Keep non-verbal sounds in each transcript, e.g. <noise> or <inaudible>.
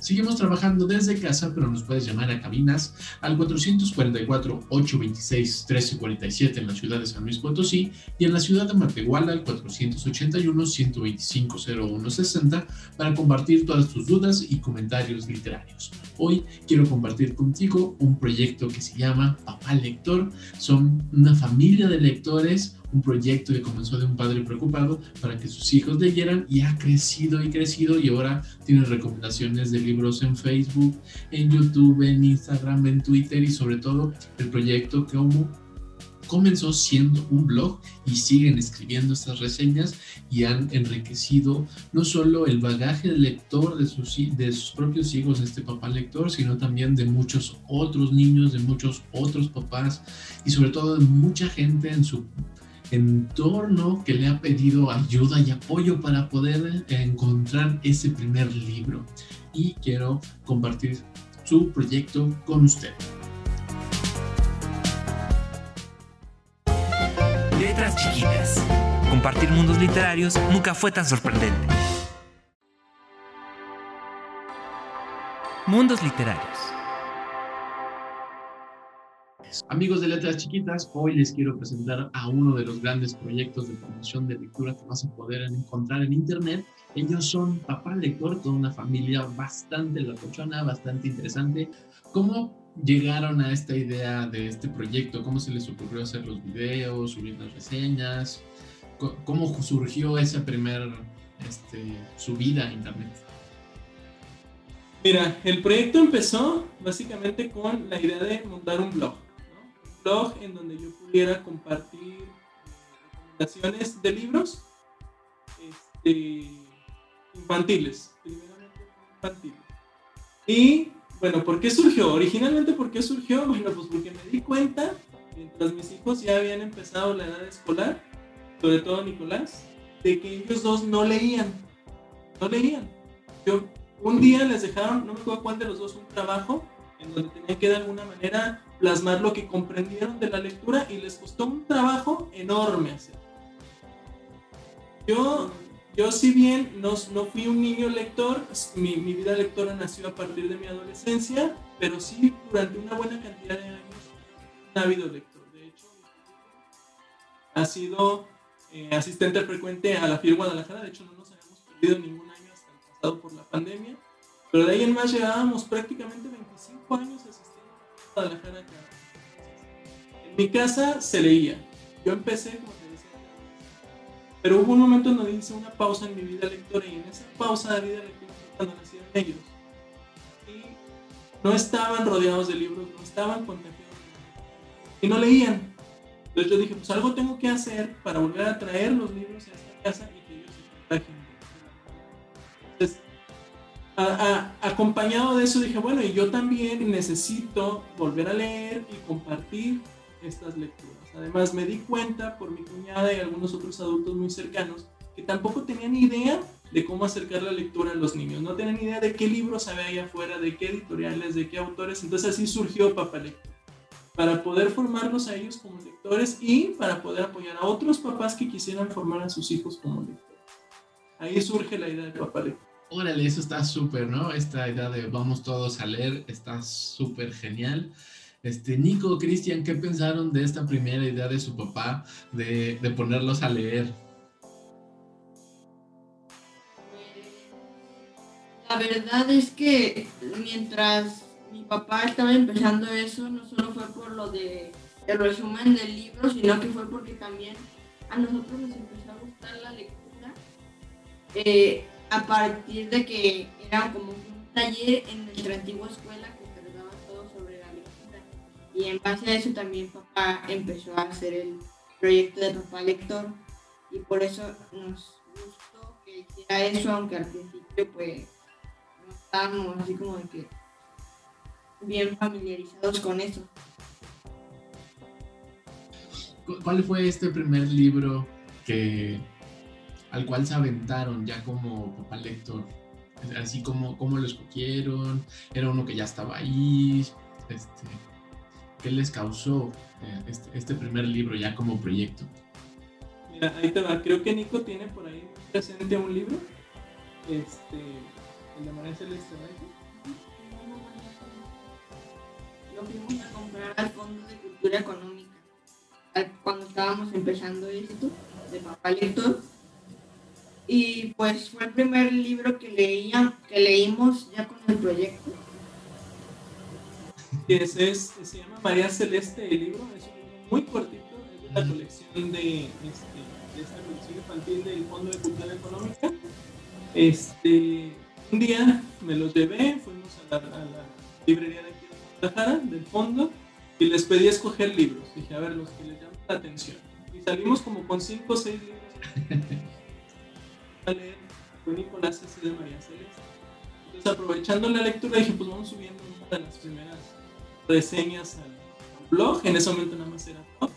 Seguimos trabajando desde casa, pero nos puedes llamar a cabinas al 444-826-1347 en la ciudad de San Luis Potosí y en la ciudad de Matehuala al 481-125-0160 para compartir todas tus dudas y comentarios literarios. Hoy quiero compartir contigo un proyecto que se llama Papá Lector. Son una familia de lectores un proyecto que comenzó de un padre preocupado para que sus hijos leyeran y ha crecido y crecido y ahora tiene recomendaciones de libros en Facebook, en YouTube, en Instagram, en Twitter y sobre todo el proyecto como comenzó siendo un blog y siguen escribiendo estas reseñas y han enriquecido no solo el bagaje del lector de sus, de sus propios hijos, este papá lector, sino también de muchos otros niños, de muchos otros papás y sobre todo de mucha gente en su entorno que le ha pedido ayuda y apoyo para poder encontrar ese primer libro. Y quiero compartir su proyecto con usted. Letras chiquitas. Compartir mundos literarios nunca fue tan sorprendente. Mundos literarios. Amigos de Letras Chiquitas, hoy les quiero presentar a uno de los grandes proyectos de promoción de lectura que vas a poder encontrar en Internet. Ellos son Papá Lector, toda una familia bastante locochona, bastante interesante. ¿Cómo llegaron a esta idea de este proyecto? ¿Cómo se les ocurrió hacer los videos, subir las reseñas? ¿Cómo surgió esa primer este, subida a Internet? Mira, el proyecto empezó básicamente con la idea de montar un blog blog en donde yo pudiera compartir recomendaciones de libros este, infantiles, primeramente infantiles. Y bueno, ¿por qué surgió? Originalmente, ¿por qué surgió? <laughs> Bueno, pues porque me di cuenta, mientras mis hijos ya habían empezado la edad escolar, sobre todo Nicolás, de que ellos dos no leían, no leían. Yo un día les dejaron, no me acuerdo cuál de los dos, un trabajo en donde tenían que de alguna manera plasmar lo que comprendieron de la lectura y les costó un trabajo enorme hacer. Yo, yo si bien no, no fui un niño lector, mi, mi, vida lectora nació a partir de mi adolescencia, pero sí durante una buena cantidad de años un ávido lector. De hecho, ha sido eh, asistente frecuente a la FIL Guadalajara, de hecho no nos habíamos perdido ningún año hasta el pasado por la pandemia, pero de ahí en más llevábamos prácticamente 25 años asistiendo Guadalajara. En mi casa se leía. Yo empecé, como te decía, pero hubo un momento en donde hice una pausa en mi vida lectora y en esa pausa de vida lectora cuando nacieron ellos. Y no estaban rodeados de libros, no estaban contagiados y no leían. Entonces yo dije, pues algo tengo que hacer para volver a traer los libros a esta casa y que ellos se contagien. A, acompañado de eso dije, bueno, y yo también necesito volver a leer y compartir estas lecturas. Además me di cuenta por mi cuñada y algunos otros adultos muy cercanos que tampoco tenían idea de cómo acercar la lectura a los niños. No tenían idea de qué libros había allá afuera, de qué editoriales, de qué autores. Entonces así surgió Papá Lector. Para poder formarlos a ellos como lectores y para poder apoyar a otros papás que quisieran formar a sus hijos como lectores. Ahí surge la idea de Papá Lector. Órale, eso está súper, ¿no? Esta idea de vamos todos a leer está súper genial. Este, Nico, Cristian, ¿qué pensaron de esta primera idea de su papá de, de ponerlos a leer? La verdad es que mientras mi papá estaba empezando eso, no solo fue por lo de el resumen del libro, sino que fue porque también a nosotros nos empezó a gustar la lectura eh, a partir de que era como un taller en nuestra antigua escuela que trataba todo sobre la lectura. Y en base a eso también papá empezó a hacer el proyecto de papá lector y por eso nos gustó que hiciera eso, aunque al principio pues no estábamos así como de que bien familiarizados con eso. ¿Cuál fue este primer libro que al cual se aventaron ya como papá lector? Así como cómo lo escogieron, era uno que ya estaba ahí, este, ¿qué les causó eh, este, este, primer libro ya como proyecto? Mira, ahí te va, creo que Nico tiene por ahí presente un libro, este, el de María Celeste, Lo fuimos a comprar al Fondo de Cultura Económica cuando estábamos empezando esto de papá lector y pues fue el primer libro que leía, que leímos ya con el proyecto. Ese es, se llama María Celeste el libro, es un libro muy cortito, es de la colección de, este, de esta colección infantil del Fondo de Cultura Económica. Este, un día me los llevé, fuimos a la, a la librería de aquí de Guadalajara, del fondo, y les pedí escoger libros. Dije, a ver, los que les llaman la atención. Y salimos como con cinco o seis libros <laughs> a leer. Fue Nicolás S. de María Celeste. Entonces, aprovechando la lectura, dije, pues vamos subiendo una de las primeras reseñas al, blog. En ese momento nada más era top.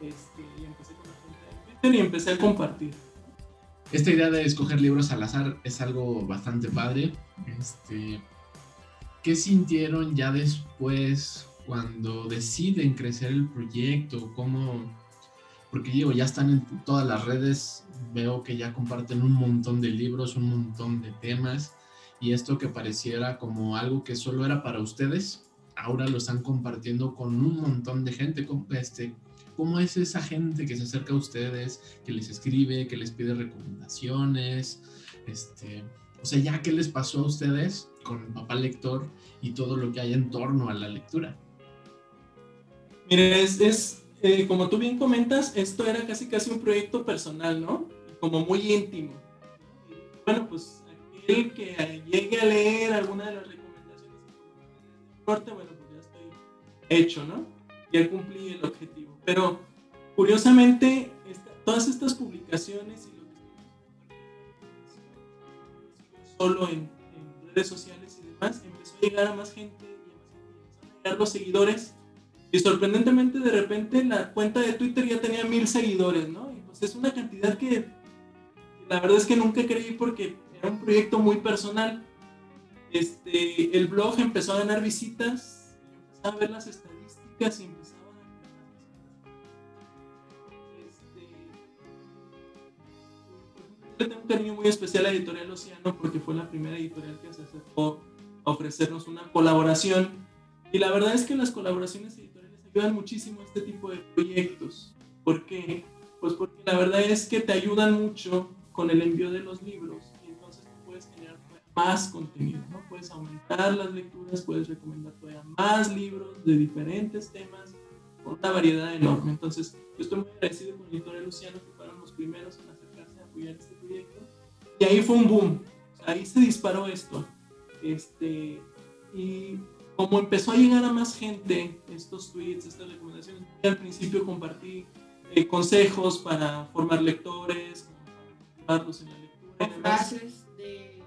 Este, y empecé con la cuenta de Twitter y empecé a compartir. Esta idea de escoger libros al azar es algo bastante padre. Este, ¿Qué sintieron ya después cuando deciden crecer el proyecto, cómo, porque digo, ya están en todas las redes, veo que ya comparten un montón de libros, un montón de temas, y esto que pareciera como algo que solo era para ustedes, ahora lo están compartiendo con un montón de gente. ¿Cómo, este, ¿Cómo es esa gente que se acerca a ustedes, que les escribe, que les pide recomendaciones? Este, o sea, ya qué les pasó a ustedes con Papá Lector y todo lo que hay en torno a la lectura. Mire, es, eh, como tú bien comentas, esto era casi casi un proyecto personal, ¿no? Como muy íntimo. bueno, pues aquel que llegue a leer alguna de las recomendaciones del corte, bueno, pues ya estoy hecho, ¿no? Ya cumplí el objetivo. Pero curiosamente, todas estas publicaciones y lo que solo en, redes sociales y demás, empezó a llegar a más gente y a más gente a llegar los seguidores y sorprendentemente, de repente, la cuenta de Twitter ya tenía mil seguidores, ¿no? Y pues es una cantidad que la verdad es que nunca creí porque era un proyecto muy personal. Este, el blog empezó a ganar visitas, empezaba a ver las estadísticas y empezaba a... Este, tengo un cariño muy especial a Editorial Océano porque fue la primera editorial que se acercó a ofrecernos una colaboración. Y la verdad es que las colaboraciones ayudan muchísimo este tipo de proyectos. ¿Por qué? Pues porque la verdad es que te ayudan mucho con el envío de los libros y entonces tú puedes generar más contenido, ¿no? Puedes aumentar las lecturas, puedes recomendar todavía más libros de diferentes temas con una variedad enorme. Entonces, yo estoy muy agradecido con Editorial Luciano que fueron los primeros en acercarse a apoyar este proyecto. Y ahí fue un boom. ahí se disparó esto. Este, y como empezó a llegar a más gente estos tweets, estas recomendaciones, al principio compartí eh, consejos para formar lectores, para en la lectura. Frases de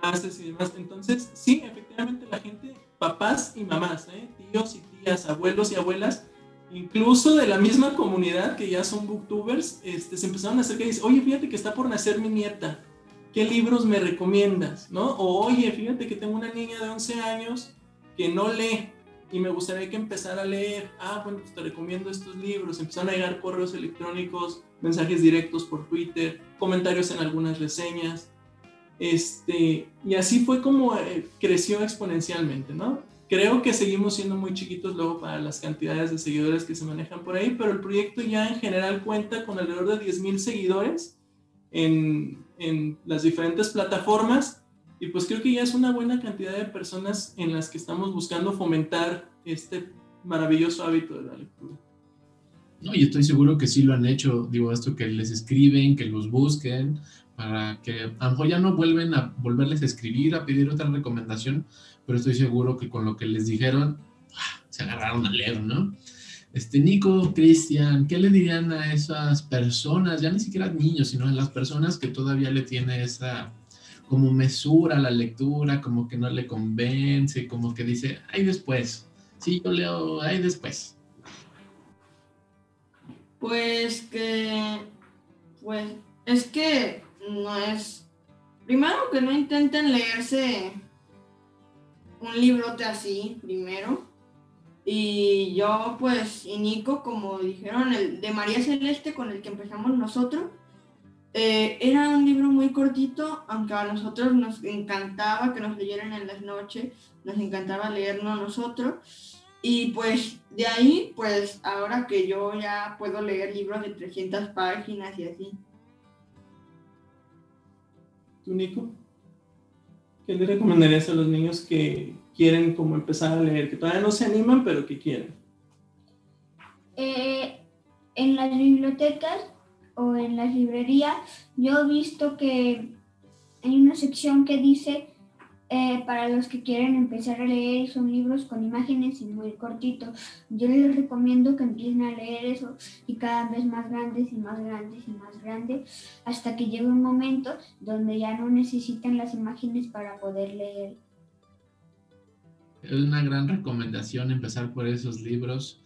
frases y demás. Entonces, sí, efectivamente la gente, papás y mamás, ¿eh? tíos y tías, abuelos y abuelas, incluso de la misma comunidad que ya son booktubers, este, se empezaron a acercar y dicen, oye, fíjate que está por nacer mi nieta ¿qué libros me recomiendas? ¿No? O oye, fíjate que tengo una niña de 11 años que no lee y me gustaría que empezara a leer. Ah, bueno, pues te recomiendo estos libros. Empezaron a llegar correos electrónicos, mensajes directos por Twitter, comentarios en algunas reseñas. Este, y así fue como eh, creció exponencialmente, ¿no? Creo que seguimos siendo muy chiquitos luego para las cantidades de seguidores que se manejan por ahí, pero el proyecto ya en general cuenta con alrededor de 10.000 seguidores en, en las diferentes plataformas y pues creo que ya es una buena cantidad de personas en las que estamos buscando fomentar este maravilloso hábito de la lectura. No, y estoy seguro que sí lo han hecho, digo, esto que les escriben, que los busquen, para que a lo mejor ya no vuelven a volverles a escribir, a pedir otra recomendación, pero estoy seguro que con lo que les dijeron, ¡ah! se agarraron a leer, ¿no? Este, Nico, Cristian, ¿qué le dirían a esas personas, ya ni siquiera niños, sino a las personas que todavía le tiene esa como mesura a la lectura, como que no le convence, como que dice, ay después, sí, yo leo, ay después. Pues que, pues es que no es, primero que no intenten leerse un librote así, primero, y yo, pues, y Nico, como dijeron, el de María Celeste con el que empezamos nosotros, eh, era un libro muy cortito, aunque a nosotros nos encantaba que nos leyeran en las noches, nos encantaba leerlo nosotros. Y pues de ahí, pues ahora que yo ya puedo leer libros de 300 páginas y así. ¿Tú, Nico? ¿Qué le recomendarías a los niños que quieren como empezar a leer, que todavía no se animan, pero que quieren? Eh, en las bibliotecas o en las librerías, yo he visto que hay una sección que dice eh, para los que quieren empezar a leer, son libros con imágenes y muy cortitos. Yo les recomiendo que empiecen a leer eso y cada vez más grandes y más grandes y más grandes hasta que llegue un momento donde ya no necesitan las imágenes para poder leer. Es una gran recomendación empezar por esos libros.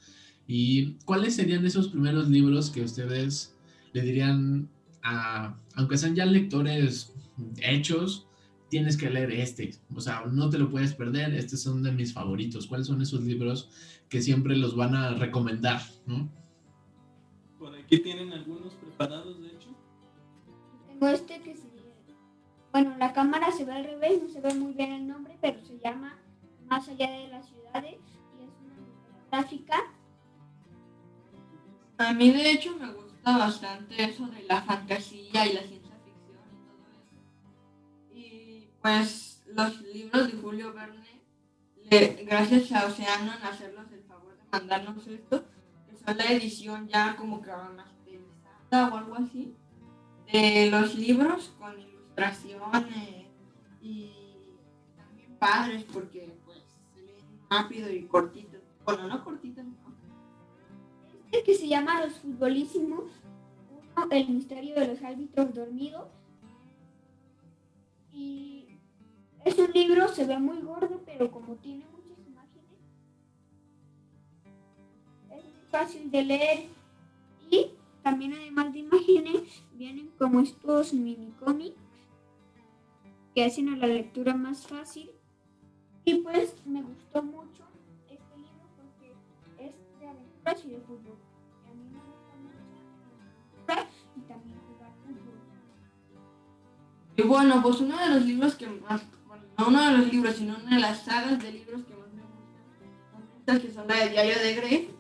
¿Y cuáles serían esos primeros libros que ustedes le dirían a, aunque sean ya lectores hechos, tienes que leer este, o sea, no te lo puedes perder, estos son de mis favoritos. ¿Cuáles son esos libros que siempre los van a recomendar? ¿no? Por aquí tienen algunos preparados, de hecho. Tengo este que se... Bueno, la cámara se ve al revés, no se ve muy bien el nombre, pero se llama Más allá de las ciudades y es una gráfica. A mí de hecho me gusta bastante eso de la fantasía y la ciencia pues los libros de Julio Verne, gracias a Oceano en hacernos el favor de mandarnos esto, que son la edición ya como que masterizada o algo así, de los libros con ilustraciones y también padres porque rápido y cortitos. Bueno, no cortitos, no. Este que se llama Los Futbolísimos, El misterio de los árbitros dormidos y es un libro, se ve muy gordo, pero como tiene muchas imágenes, es muy fácil de leer. Y también además de imágenes, vienen como estos mini cómics que hacen a la lectura más fácil. Y pues me gustó mucho Y bueno, pues uno de los libros que más no uno de los libros, sino una de las sagas de libros que más me gustan, que son la de Diario de Grey,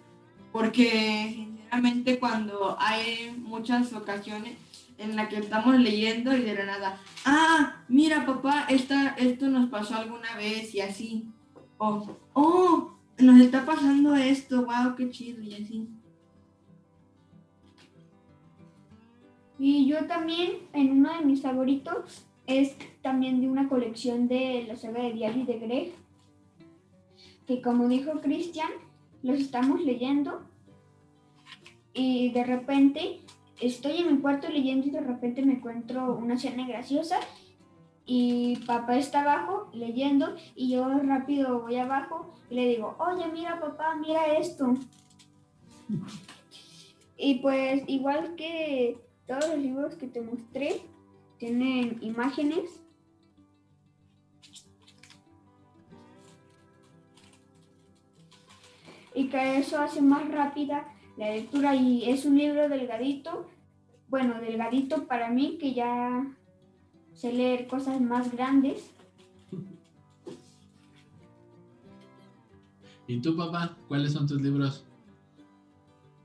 porque sinceramente cuando hay muchas ocasiones en las que estamos leyendo y de la nada, ah, mira papá, esta, esto nos pasó alguna vez y así, o, oh, nos está pasando esto, wow, qué chido y así. Y yo también, en uno de mis favoritos, es también de una colección de la saga de Diario de Greg, que como dijo Cristian, los estamos leyendo y de repente estoy en mi cuarto leyendo y de repente me encuentro una escena graciosa y papá está abajo leyendo y yo rápido voy abajo y le digo, oye, mira papá, mira esto. Y pues igual que todos los libros que te mostré, tienen imágenes. Y que eso hace más rápida la lectura y es un libro delgadito, bueno, delgadito para mí que ya sé leer cosas más grandes. <laughs> ¿Y tú, papá? ¿Cuáles son tus libros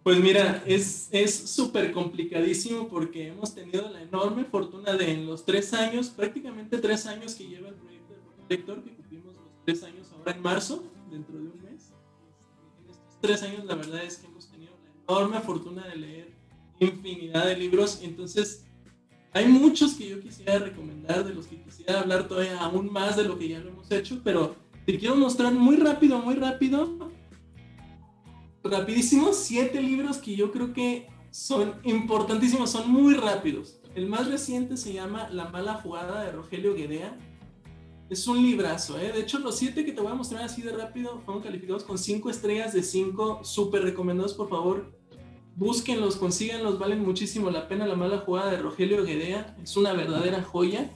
pues mira, es súper complicadísimo porque hemos tenido la enorme fortuna de en los tres años, prácticamente tres años que lleva el proyecto de Lector, que cumplimos los tres años ahora en marzo, dentro de un mes. En estos tres años la verdad es que hemos tenido la enorme fortuna de leer infinidad de libros. Entonces, hay muchos que yo quisiera recomendar, de los que quisiera hablar todavía aún más de lo que ya lo hemos hecho, pero te quiero mostrar muy rápido, muy rápido, rapidísimo, siete libros que yo creo que son importantísimos, son muy rápidos. El más reciente se llama La mala jugada de Rogelio Guedea. Es un librazo, ¿eh? De hecho, los siete que te voy a mostrar así de rápido fueron calificados con cinco estrellas de cinco, súper recomendados, por favor. Búsquenlos, consíganlos, valen muchísimo la pena. La mala jugada de Rogelio Guedea es una verdadera joya.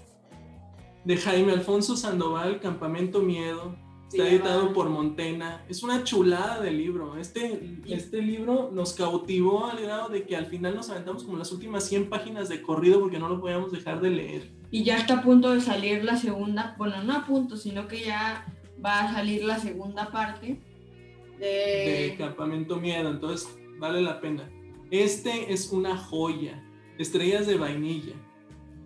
De Jaime Alfonso Sandoval, Campamento Miedo, Está editado por Montena. Es una chulada de libro. Este, este libro nos cautivó al grado de que al final nos aventamos como las últimas 100 páginas de corrido porque no lo podíamos dejar de leer. Y ya está a punto de salir la segunda, bueno, no a punto, sino que ya va a salir la segunda parte de... de Campamento Miedo. Entonces, vale la pena. Este es una joya. Estrellas de vainilla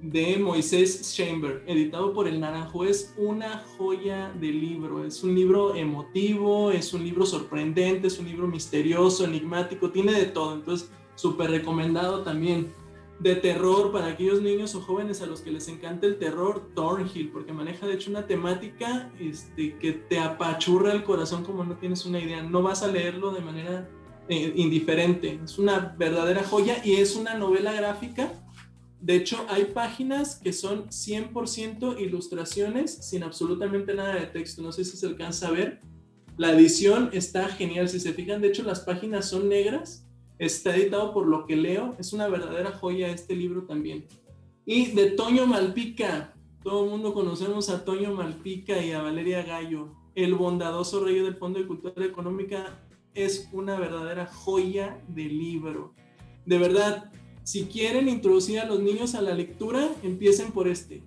de Moisés Chamber, editado por El Naranjo. Es una joya de libro, es un libro emotivo, es un libro sorprendente, es un libro misterioso, enigmático, tiene de todo, entonces súper recomendado también. De terror para aquellos niños o jóvenes a los que les encanta el terror, Thornhill, porque maneja de hecho una temática este, que te apachurra el corazón como no tienes una idea. No vas a leerlo de manera eh, indiferente, es una verdadera joya y es una novela gráfica de hecho, hay páginas que son 100% ilustraciones sin absolutamente nada de texto. No sé si se alcanza a ver. La edición está genial. Si se fijan, de hecho, las páginas son negras. Está editado por lo que leo. Es una verdadera joya este libro también. Y de Toño Malpica. Todo el mundo conocemos a Toño Malpica y a Valeria Gallo. El bondadoso rey del Fondo de Cultura Económica es una verdadera joya de libro. De verdad, si quieren introducir a los niños a la lectura, empiecen por este.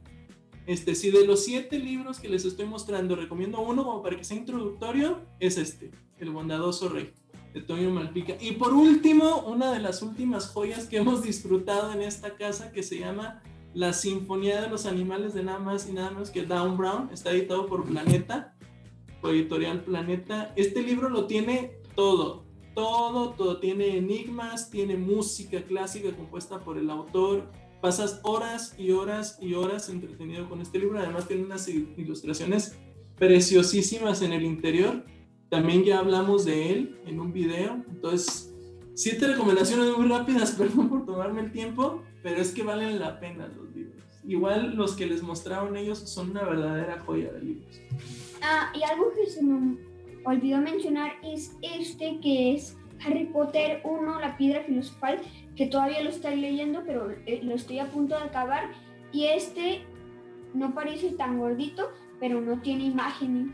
Este, si de los siete libros que les estoy mostrando recomiendo uno como para que sea introductorio, es este, El bondadoso rey, de Toño Malpica. Y por último, una de las últimas joyas que hemos disfrutado en esta casa que se llama La Sinfonía de los Animales de nada más y nada menos que Down Brown, está editado por Planeta, por Editorial Planeta. Este libro lo tiene todo, todo, todo tiene enigmas, tiene música clásica compuesta por el autor. Pasas horas y horas y horas entretenido con este libro. Además tiene unas ilustraciones preciosísimas en el interior. También ya hablamos de él en un video. Entonces, siete recomendaciones muy rápidas, <laughs> perdón por tomarme el tiempo, pero es que valen la pena los libros. Igual los que les mostraron ellos son una verdadera joya de libros. Ah, y algo que se me olvidó mencionar es este que es Harry Potter 1, la piedra filosofal, que todavía lo estoy leyendo, pero eh, lo estoy a punto de acabar. Y este no parece tan gordito, pero no tiene imágenes.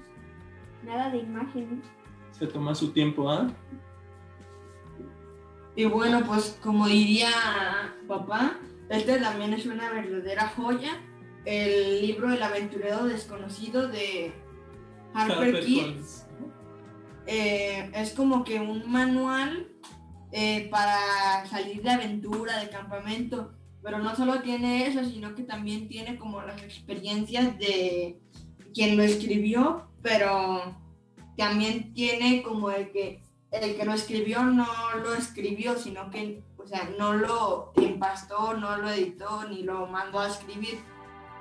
Nada de imágenes. Se toma su tiempo, ¿ah? Y bueno, pues como diría papá, este también es una verdadera joya. El libro del aventurero desconocido de Harper, Kids. Eh, es como que un manual eh, para salir de aventura, de campamento, pero no solo tiene eso, sino que también tiene como las experiencias de quien lo escribió, pero también tiene como el que el que lo escribió no lo escribió, sino que, o sea, no lo empastó, no lo editó, ni lo mandó a escribir,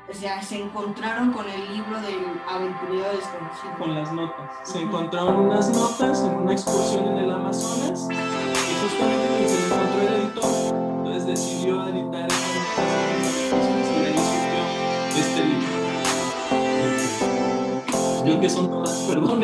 o sea, se encontraron con el libro del aventurero desconocido. Con las notas. Se encontraron unas notas en una excursión en el Amazonas y justamente cuando se encontró el editor, entonces decidió editar esas notas y de ahí surgió este libro. Creo que son todas, perdón,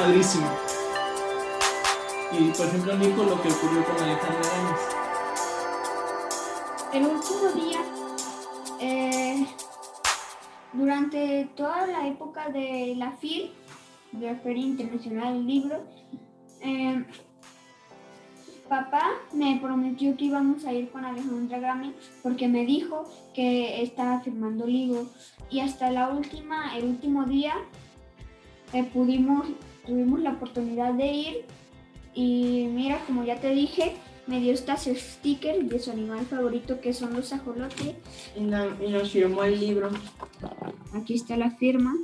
padrísimo. Y por ejemplo, Nico, lo que ocurrió con Alejandra Gámez. El último día, eh, durante toda la época de la FIL, de la Feria Internacional del Libro, eh, papá me prometió que íbamos a ir con Alejandra Gámez porque me dijo que estaba firmando libros y hasta la última, el último día eh, pudimos tuvimos la oportunidad de ir y mira, como ya te dije, me dio estas stickers de su animal favorito que son los ajolotes. Y, nos firmó el libro. Aquí está la firma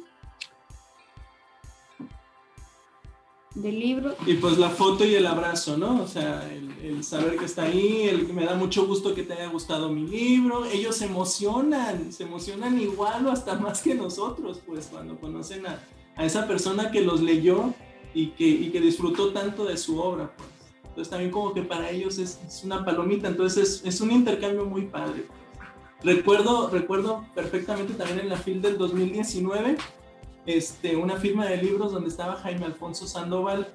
del libro. Y pues la foto y el abrazo, ¿no? O sea, el, el, saber que está ahí, el que me da mucho gusto que te haya gustado mi libro. Ellos se emocionan, se emocionan igual o hasta más que nosotros, pues cuando conocen a, a esa persona que los leyó y que, y que disfrutó tanto de su obra. Pues. Entonces también como que para ellos es, es una palomita, entonces es, es, un intercambio muy padre. Recuerdo, recuerdo perfectamente también en la FIL del 2019, este, una firma de libros donde estaba Jaime Alfonso Sandoval,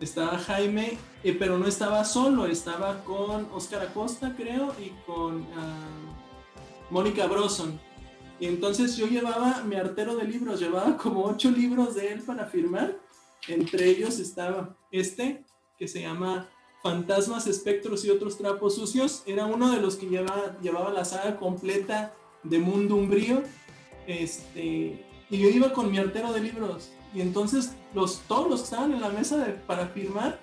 estaba Jaime, eh, pero no estaba solo, estaba con Oscar Acosta, creo, y con uh, Mónica Broson y entonces yo llevaba mi artero de libros, llevaba como ocho libros de él para firmar. Entre ellos estaba este, que se llama Fantasmas, Espectros y otros trapos sucios. Era uno de los que llevaba, llevaba la saga completa de Mundo Umbrío. Este, y yo iba con mi artero de libros. Y entonces los, todos los que estaban en la mesa para firmar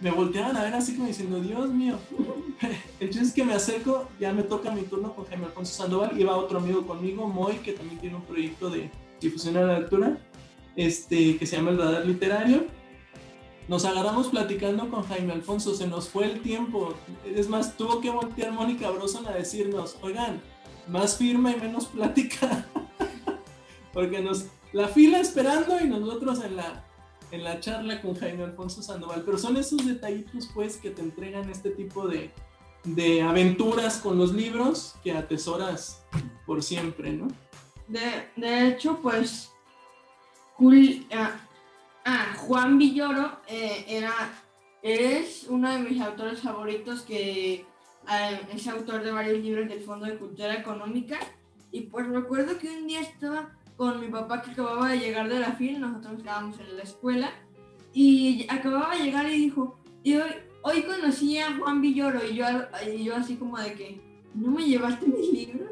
me volteaban a ver así como diciendo, Dios mío. <laughs> Entonces que me acerco, ya me toca mi turno con Jaime Alfonso Sandoval, iba otro amigo conmigo, Moy, que también tiene un proyecto de difusión de la lectura, este, que se llama El Radar Literario. Nos agarramos platicando con Jaime Alfonso, se nos fue el tiempo. Es más, tuvo que voltear Mónica Broson a decirnos, oigan, más firma y menos plática. <laughs> Porque nos, la fila esperando y nosotros en la, en la charla con Jaime Alfonso Sandoval, pero son esos detallitos pues que te entregan este tipo de, de aventuras con los libros que atesoras por siempre, ¿no? De, de hecho, pues ah, ah, Juan Villoro eh, era, es uno de mis autores favoritos que eh, es autor de varios libros del Fondo de Cultura Económica y pues recuerdo que un día estaba con mi papá que acababa de llegar de la FIL, nosotros estábamos en la escuela, y acababa de llegar y dijo, y hoy, hoy conocí a Juan Villoro, y yo, y yo así como de que, ¿no me llevaste mis libros?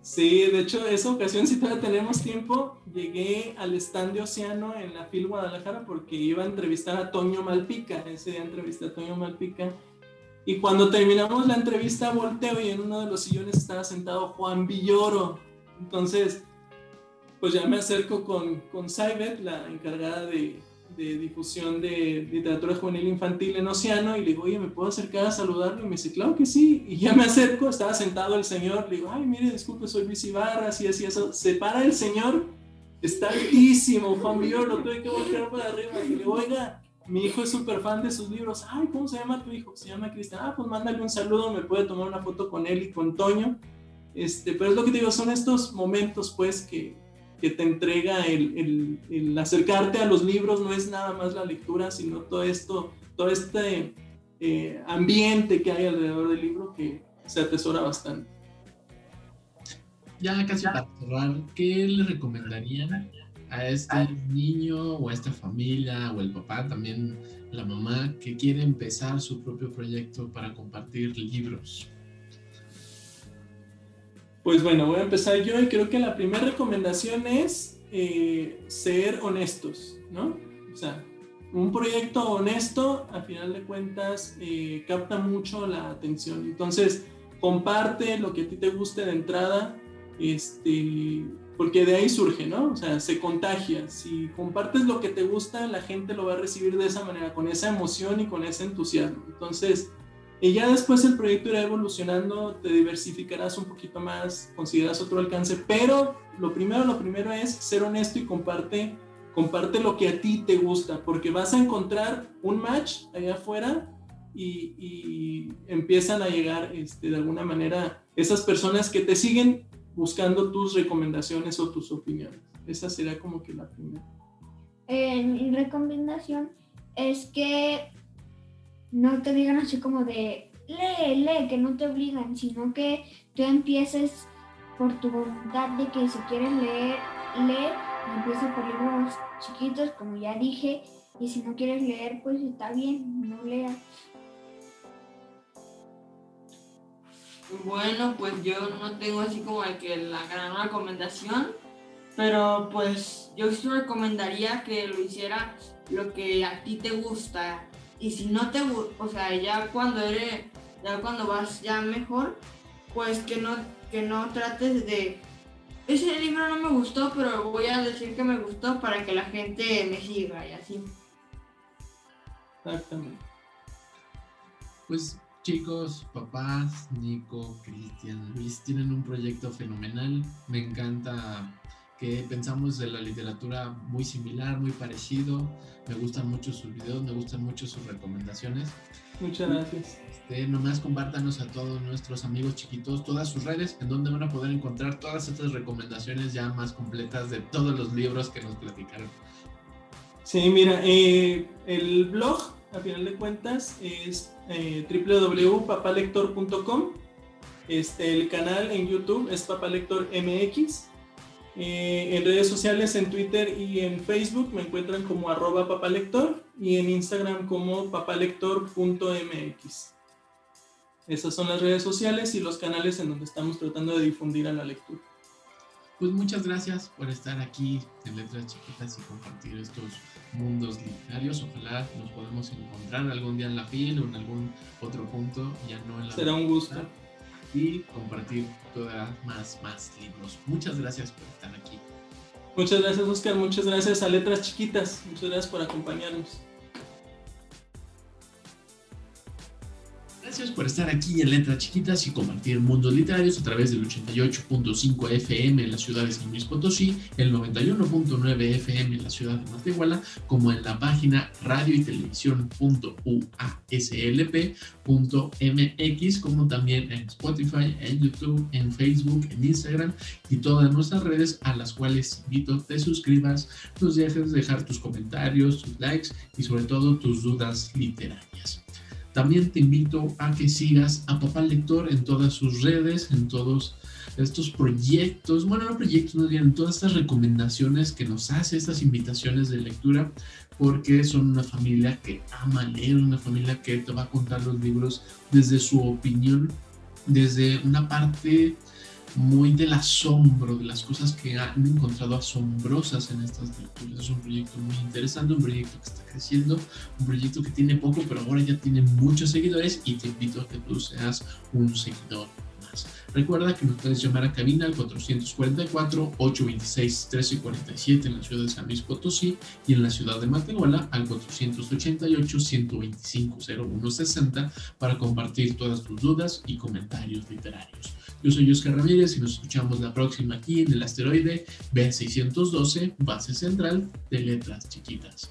Sí, de hecho, esa ocasión, si todavía tenemos tiempo, llegué al stand de Océano en la FIL Guadalajara porque iba a entrevistar a Toño Malpica. Ese día entrevisté a Toño Malpica. Y cuando terminamos la entrevista, volteo y en uno de los sillones estaba sentado Juan Villoro. Entonces, pues ya me acerco con, con Saibet, la encargada de, de, difusión de literatura juvenil infantil en Océano, y le digo, oye, ¿me puedo acercar a saludarlo? Y me dice, claro que sí. Y ya me acerco, estaba sentado el señor, le digo, ay, mire, disculpe, soy Luis Ibarra, así, así, eso. Se para el señor, está altísimo, Juan lo tuve que voltear para arriba. Y le digo, oiga, mi hijo es súper fan de sus libros. Ay, ¿cómo se llama tu hijo? Se llama Cristian. Ah, pues mándale un saludo, me puede tomar una foto con él y con Toño. Este, pero es lo que te digo, son estos momentos, pues, que, que te entrega el, el, acercarte a los libros, no es nada más la lectura, sino todo esto, todo este eh, ambiente que hay alrededor del libro que se atesora bastante. Ya casi para cerrar, ¿qué le recomendarían a este niño o a esta familia o el papá también la mamá que quiere empezar su propio proyecto para compartir libros? Pues bueno, voy a empezar yo y creo que la primera recomendación es eh, ser honestos, ¿no? O sea, un proyecto honesto, a final de cuentas, eh, capta mucho la atención. Entonces, comparte lo que a ti te guste de entrada, este, porque de ahí surge, ¿no? O sea, se contagia. Si compartes lo que te gusta, la gente lo va a recibir de esa manera, con esa emoción y con ese entusiasmo. Entonces, y ya después el proyecto irá evolucionando, te diversificarás un poquito más, consideras otro alcance, pero lo primero, lo primero es ser honesto y comparte, comparte lo que a ti te gusta, porque vas a encontrar un match allá afuera y, y empiezan a llegar este, de alguna manera esas personas que te siguen buscando tus recomendaciones o tus opiniones. Esa sería como que la primera. Eh, mi recomendación es que no te digan así como de lee, lee, que no te obligan, sino que tú empieces por tu voluntad de que si quieres leer, lee, empieza por libros chiquitos, como ya dije, y si no quieres leer, pues está bien, no leas. Bueno, pues yo no tengo así como que la gran recomendación, pero pues yo sí recomendaría que lo hiciera lo que a ti te gusta. Y si no te o sea, ya cuando eres, ya cuando vas ya mejor, pues que no, que no trates de ese libro no me gustó, pero voy a decir que me gustó para que la gente me siga y así. Exactamente. Pues chicos, papás, Nico, Cristian, Luis, tienen un proyecto fenomenal. Me encanta que pensamos de la literatura muy similar, muy parecido. Me gustan mucho sus videos, me gustan mucho sus recomendaciones. Muchas gracias. Este, nomás compártanos a todos nuestros amigos chiquitos todas sus redes en donde van a poder encontrar todas estas recomendaciones ya más completas de todos los libros que nos platicaron. Sí, mira, eh, el blog, a final de cuentas, es eh, www.papalector.com. Este, el canal en YouTube es Papalector MX. Eh, en redes sociales, en Twitter y en Facebook me encuentran como arroba papalector y en Instagram como papalector.mx. Esas son las redes sociales y los canales en donde estamos tratando de difundir a la lectura. Pues muchas gracias por estar aquí en Letras Chiquitas y compartir estos mundos literarios. Ojalá nos podamos encontrar algún día en la fila o en algún otro punto, ya no en la Será un gusto. Y compartir todavía más, más libros. Muchas gracias por estar aquí. Muchas gracias, Oscar. Muchas gracias a Letras Chiquitas. Muchas gracias por acompañarnos. Por estar aquí en Letras Chiquitas y compartir mundos literarios a través del 88.5 FM en la ciudad de San Luis Potosí, el 91.9 FM en la ciudad de Matehuala, como en la página radio y televisión.uaslp.mx, como también en Spotify, en YouTube, en Facebook, en Instagram y todas nuestras redes a las cuales invito te suscribas, nos dejes dejar tus comentarios, tus likes y sobre todo tus dudas literarias. También te invito a que sigas a Papá Lector en todas sus redes, en todos estos proyectos, bueno, no proyectos, más bien en todas estas recomendaciones que nos hace, estas invitaciones de lectura, porque son una familia que ama leer, una familia que te va a contar los libros desde su opinión, desde una parte muy del asombro, de las cosas que han encontrado asombrosas en estas lecturas. Es un proyecto muy interesante, un proyecto que está creciendo, un proyecto que tiene poco, pero ahora ya tiene muchos seguidores y te invito a que tú seas un seguidor Recuerda que nos puedes llamar a cabina al 444-826-1347 en la ciudad de San Luis Potosí y en la ciudad de Matehuala al 488-125-0160 para compartir todas tus dudas y comentarios literarios. Yo soy Oscar Ramírez y nos escuchamos la próxima aquí en el asteroide B612, base central de letras chiquitas.